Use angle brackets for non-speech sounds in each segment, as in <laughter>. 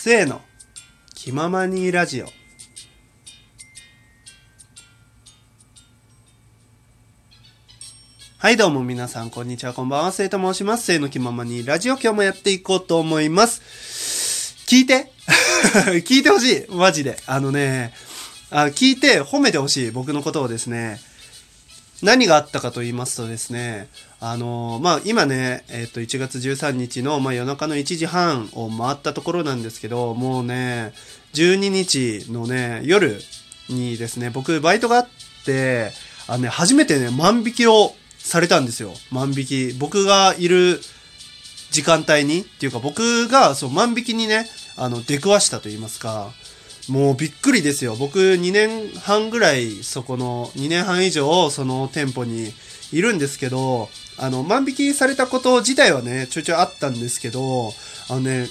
せーの。気ままにラジオ。はいどうも皆さんこんにちはこんばんは。せいと申します。せーの気ままにラジオ。今日もやっていこうと思います。聞いて？<laughs> 聞いてほしい。マジで。あのねあ聞いて褒めてほしい僕のことをですね。何があったかと言いますとですね、あのまあ、今ね、えっ、と、1月13日の、まあ、夜中の1時半を回ったところなんですけど、もうね、12日のね、夜にですね、僕、バイトがあって、あのね、初めてね、万引きをされたんですよ。万引き。僕がいる時間帯に、っていうか僕が、そう、万引きにね、あの、出くわしたと言いますか、もうびっくりですよ。僕2年半ぐらいそこの、2年半以上その店舗にいるんですけど、あの、万引きされたこと自体はね、ちょいちょいあったんですけど、あのね、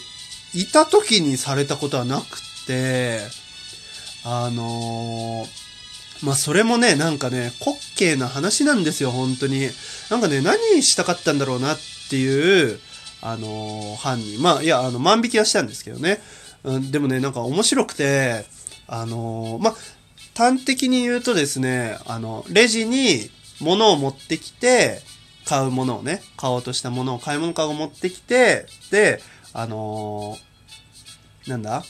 いた時にされたことはなくて、あのーまあそれもね、なんかね、滑稽な話なんですよ、本当に。なんかね、何したかったんだろうなっていう、あのー、犯人。まあ、いや、あの、万引きはしたんですけどね。うん、でもね、なんか面白くて、あのー、まあ、端的に言うとですね、あの、レジに物を持ってきて、買うものをね、買おうとしたものを買い物かご持ってきて、で、あのー、なんだ？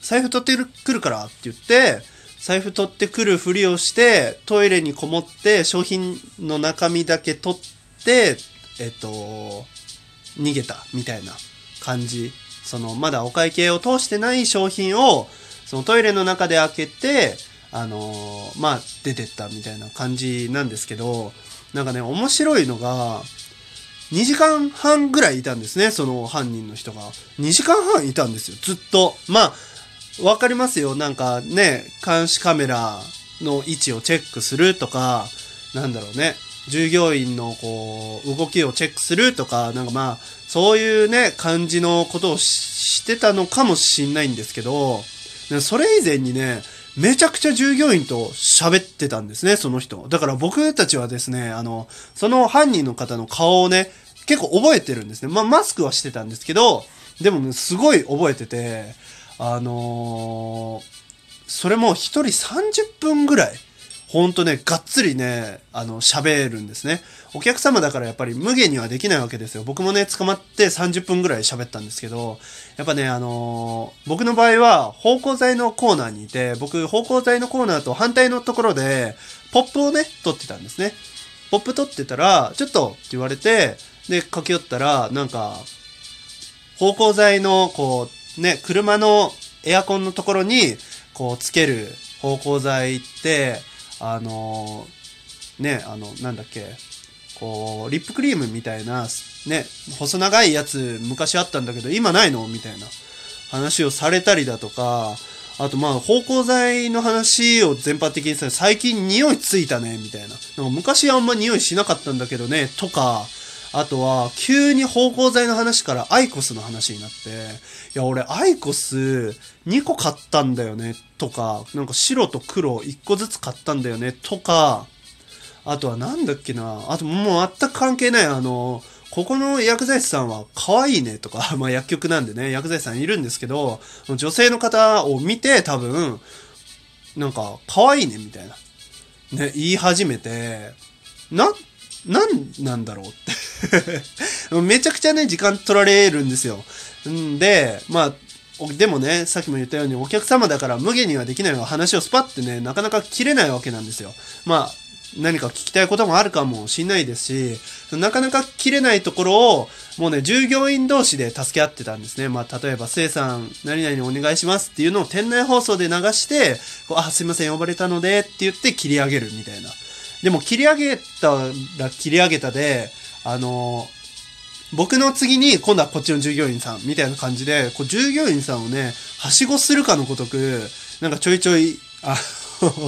財布取ってくるからって言って、財布取ってくるふりをして、トイレにこもって、商品の中身だけ取って、えっと、逃げたみたいな感じ。その、まだお会計を通してない商品を、そのトイレの中で開けて、あのー、まあ、出てったみたいな感じなんですけど、なんかね、面白いのが、2時間半ぐらいいたんですね、その犯人の人が。2時間半いたんですよ、ずっと。まあ、わかりますよ。なんかね、監視カメラの位置をチェックするとか、なんだろうね、従業員のこう、動きをチェックするとか、なんかまあ、そういうね、感じのことをしてたのかもしんないんですけど、それ以前にね、めちゃくちゃ従業員と喋ってたんですね、その人。だから僕たちはですね、あの、その犯人の方の顔をね、結構覚えてるんですね。まあ、マスクはしてたんですけど、でもね、すごい覚えてて、あのー、それも一人30分ぐらい、ほんとね、がっつりね、あの、喋るんですね。お客様だからやっぱり無限にはできないわけですよ。僕もね、捕まって30分ぐらい喋ったんですけど、やっぱね、あのー、僕の場合は、芳香剤のコーナーにいて、僕、芳香剤のコーナーと反対のところで、ポップをね、撮ってたんですね。ポップ撮ってたら、ちょっとって言われて、で、駆け寄ったら、なんか、芳香剤の、こう、ね、車のエアコンのところに、こう、つける芳香剤って、あのー、ね、あの、なんだっけ、こう、リップクリームみたいな、ね、細長いやつ昔あったんだけど、今ないの？みたいな話をされたりだとか、あとまあ、芳香剤の話を全般的にさ、最近匂いついたね、みたいな。なんか昔あんま匂いしなかったんだけどね、とか、あとは、急に芳香剤の話からアイコスの話になって、いや、俺、アイコス2個買ったんだよね、とか、なんか白と黒1個ずつ買ったんだよね、とか、あとはなんだっけな、あともう全く関係ない、あの、ここの薬剤師さんは可愛いねとか、<laughs> まあ薬局なんでね、薬剤師さんいるんですけど、女性の方を見て多分、なんか可愛いねみたいな、ね、言い始めて、な、なんなんだろうって <laughs> めちゃくちゃね、時間取られるんですよ。んで、まあ、でもね、さっきも言ったようにお客様だから無限にはできないの話をスパってね、なかなか切れないわけなんですよ。まあ、何か聞きたいこともあるかもしんないですし、なかなか切れないところを、もうね、従業員同士で助け合ってたんですね。まあ、例えば、せいさん、何々お願いしますっていうのを店内放送で流して、こうあ、すいません、呼ばれたのでって言って切り上げるみたいな。でも切り上げたら切り上げたで、あの僕の次に今度はこっちの従業員さんみたいな感じで、こう従業員さんをね、はしごするかのごとく、なんかちょいちょい、あ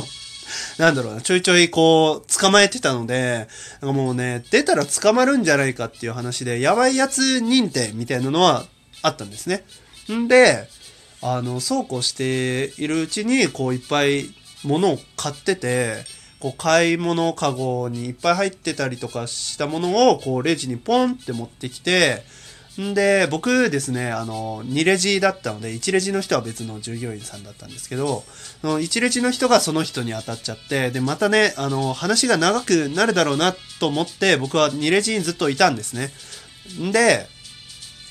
<laughs> なんだろうな、ちょいちょいこう、捕まえてたので、なんかもうね、出たら捕まるんじゃないかっていう話で、やばいやつ認定みたいなのはあったんですね。んで、あの、そうこうしているうちに、こういっぱい物を買ってて、こう買い物かごにいっぱい入ってたりとかしたものをこうレジにポンって持ってきてんで、僕ですね、あの、2レジだったので、1レジの人は別の従業員さんだったんですけど、1レジの人がその人に当たっちゃって、で、またね、あの、話が長くなるだろうなと思って、僕は2レジにずっといたんですね。んで、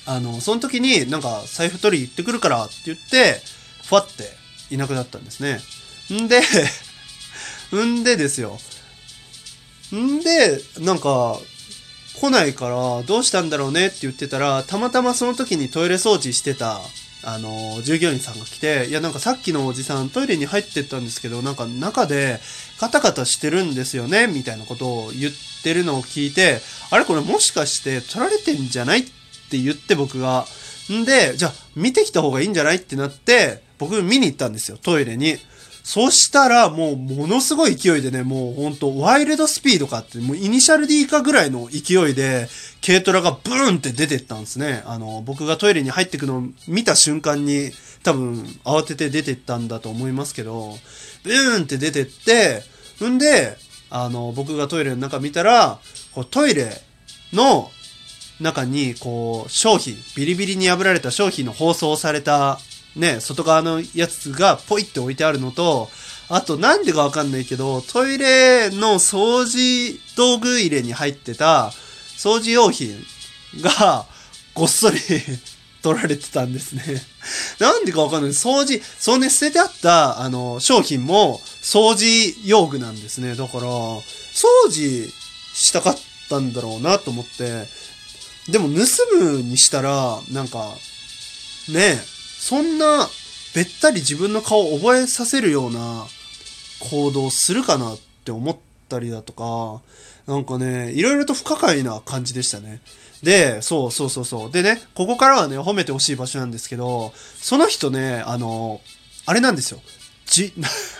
あの、その時になんか財布取り行ってくるからって言って、ふわっていなくなったんですね。んで、んでですよ。んで、なんか、来ないからどうしたんだろうねって言ってたら、たまたまその時にトイレ掃除してた、あの、従業員さんが来て、いやなんかさっきのおじさんトイレに入ってったんですけど、なんか中でカタカタしてるんですよねみたいなことを言ってるのを聞いて、あれこれもしかして取られてんじゃないって言って僕が。んで、じゃあ見てきた方がいいんじゃないってなって、僕見に行ったんですよ、トイレに。そしたら、もう、ものすごい勢いでね、もうほんと、ワイルドスピードかって、もうイニシャル D かぐらいの勢いで、軽トラがブーンって出てったんですね。あの、僕がトイレに入ってくのを見た瞬間に、多分、慌てて出てったんだと思いますけど、ブーンって出てって、んで、あの、僕がトイレの中見たら、こうトイレの中に、こう、商品、ビリビリに破られた商品の包装されたね、外側のやつがポイって置いてあるのと、あとなんでかわかんないけど、トイレの掃除道具入れに入ってた掃除用品がごっそり取られてたんですね。<laughs> なんでかわかんない。掃除、そうね、捨ててあった、あの、商品も掃除用具なんですね。だから、掃除したかったんだろうなと思って、でも盗むにしたら、なんか、ねそんな、べったり自分の顔を覚えさせるような行動するかなって思ったりだとか、なんかね、いろいろと不可解な感じでしたね。で、そうそうそうそう。でね、ここからはね、褒めてほしい場所なんですけど、その人ね、あの、あれなんですよ。じ、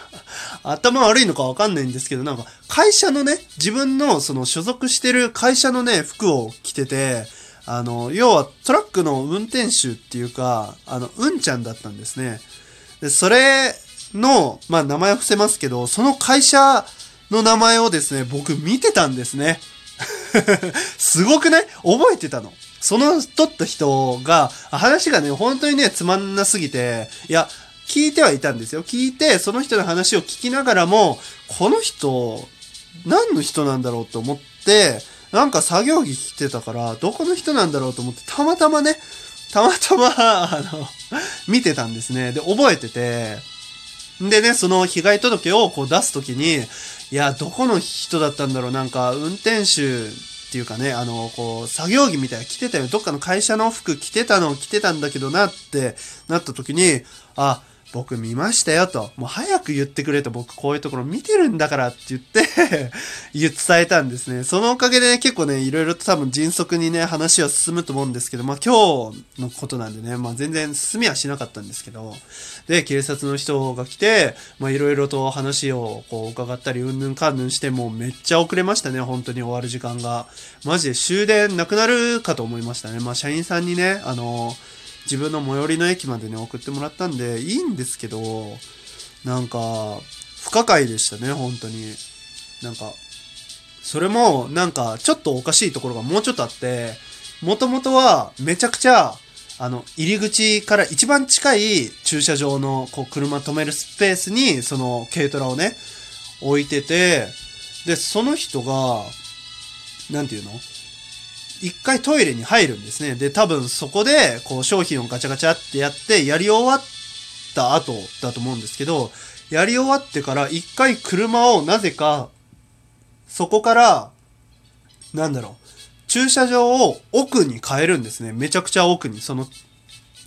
<laughs> 頭悪いのかわかんないんですけど、なんか、会社のね、自分のその所属してる会社のね、服を着てて、あの、要はトラックの運転手っていうか、あの、うんちゃんだったんですね。で、それの、まあ名前は伏せますけど、その会社の名前をですね、僕見てたんですね。<laughs> すごくね、覚えてたの。その撮った人が、話がね、本当にね、つまんなすぎて、いや、聞いてはいたんですよ。聞いて、その人の話を聞きながらも、この人、何の人なんだろうと思って、なんか作業着着てたから、どこの人なんだろうと思って、たまたまね、たまたま、<laughs> あの、見てたんですね。で、覚えてて、でね、その被害届をこう出すときに、いや、どこの人だったんだろう、なんか、運転手っていうかね、あの、こう、作業着みたいな着てたよ。どっかの会社の服着てたの着てたんだけどなってなった時に、あ、僕見ましたよと。もう早く言ってくれと僕こういうところ見てるんだからって言って <laughs> 言伝えたんですね。そのおかげでね、結構ね、いろいろと多分迅速にね、話は進むと思うんですけど、まあ今日のことなんでね、まあ全然進みはしなかったんですけど、で、警察の人が来て、まあいろいろと話をこう伺ったり、うんぬんかんぬんして、もうめっちゃ遅れましたね、本当に終わる時間が。マジで終電なくなるかと思いましたね。まあ社員さんにね、あのー自分の最寄りの駅までね、送ってもらったんで、いいんですけど、なんか、不可解でしたね、本当に。なんか、それも、なんか、ちょっとおかしいところがもうちょっとあって、もともとは、めちゃくちゃ、あの、入り口から一番近い駐車場の、こう、車止めるスペースに、その、軽トラをね、置いてて、で、その人が、なんていうの？一回トイレに入るんですね。で、多分そこで、こう商品をガチャガチャってやって、やり終わった後だと思うんですけど、やり終わってから一回車をなぜか、そこから、なんだろう、駐車場を奥に変えるんですね。めちゃくちゃ奥に。その、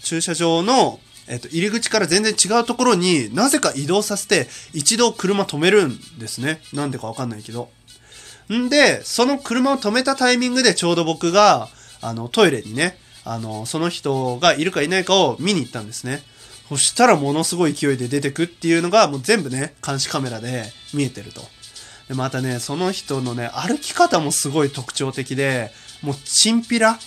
駐車場の、えっと、入り口から全然違うところになぜか移動させて、一度車止めるんですね。なんでかわかんないけど。んで、その車を止めたタイミングでちょうど僕が、あの、トイレにね、あの、その人がいるかいないかを見に行ったんですね。そしたらものすごい勢いで出てくっていうのがもう全部ね、監視カメラで見えてると。で、またね、その人のね、歩き方もすごい特徴的で、もうチンピラ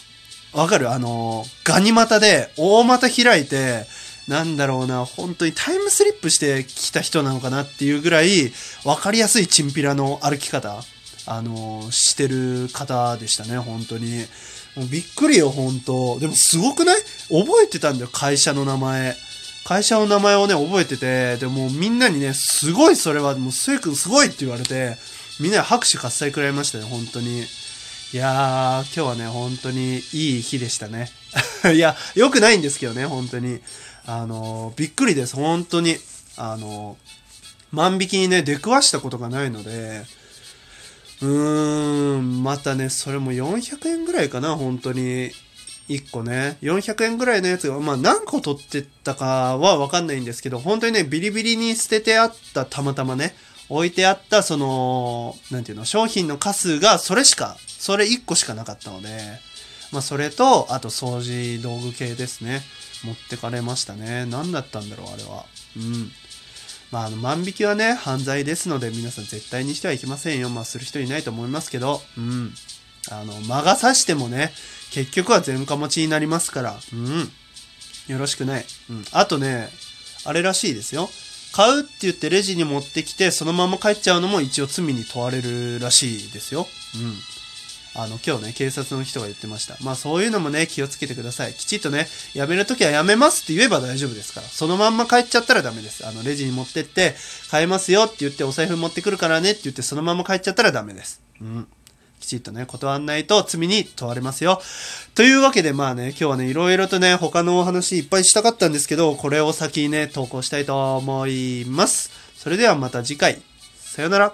わかる？あの、ガニ股で大股開いて、なんだろうな、本当にタイムスリップしてきた人なのかなっていうぐらい、わかりやすいチンピラの歩き方。あのしてる方でしたね、本当に。もうびっくりよ、本当でもすごくない？覚えてたんだよ、会社の名前。会社の名前をね、覚えてて、でもみんなにね、すごいそれは、もうスイ君すごいって言われて、みんな拍手喝采くらいましたね、本当に。いやー、今日はね、本当にいい日でしたね。<laughs> いや、良くないんですけどね、本当に。あのーびっくりです、本当に。あのー万引きにね、出くわしたことがないので、うーん、またね、それも400円ぐらいかな、本当に。1個ね。400円ぐらいのやつが、まあ何個取ってったかはわかんないんですけど、本当にね、ビリビリに捨ててあった、たまたまね、置いてあった、その、なんていうの、商品の数数がそれしか、それ1個しかなかったので、まあそれと、あと掃除道具系ですね。持ってかれましたね。何だったんだろう、あれは。うん。まあ、あの、万引きはね、犯罪ですので、皆さん絶対にしてはいけませんよ。まあ、する人いないと思いますけど、うん。あの、魔が差してもね、結局は全科持ちになりますから、うん。よろしくない。うん。あとね、あれらしいですよ。買うって言ってレジに持ってきて、そのまま帰っちゃうのも一応罪に問われるらしいですよ。うん。あの、今日ね、警察の人が言ってました。まあそういうのもね、気をつけてください。きちっとね、やめるときはやめますって言えば大丈夫ですから。そのまんま帰っちゃったらダメです。あの、レジに持ってって、買えますよって言って、お財布持ってくるからねって言って、そのまま帰っちゃったらダメです。うん。きちっとね、断んないと罪に問われますよ。というわけで、まあね、今日はね、いろいろとね、他のお話いっぱいしたかったんですけど、これを先にね、投稿したいと思います。それではまた次回。さよなら。